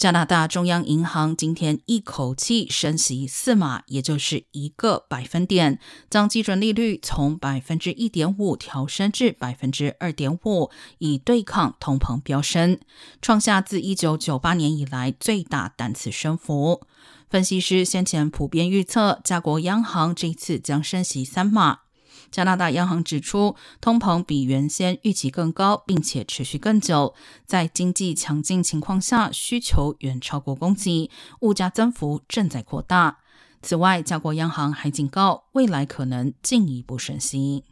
加拿大中央银行今天一口气升息四码，也就是一个百分点，将基准利率从百分之一点五调升至百分之二点五，以对抗通膨飙升，创下自一九九八年以来最大单次升幅。分析师先前普遍预测，加国央行这一次将升息三码。加拿大央行指出，通膨比原先预期更高，并且持续更久。在经济强劲情况下，需求远超过供给，物价增幅正在扩大。此外，加国央行还警告，未来可能进一步升息。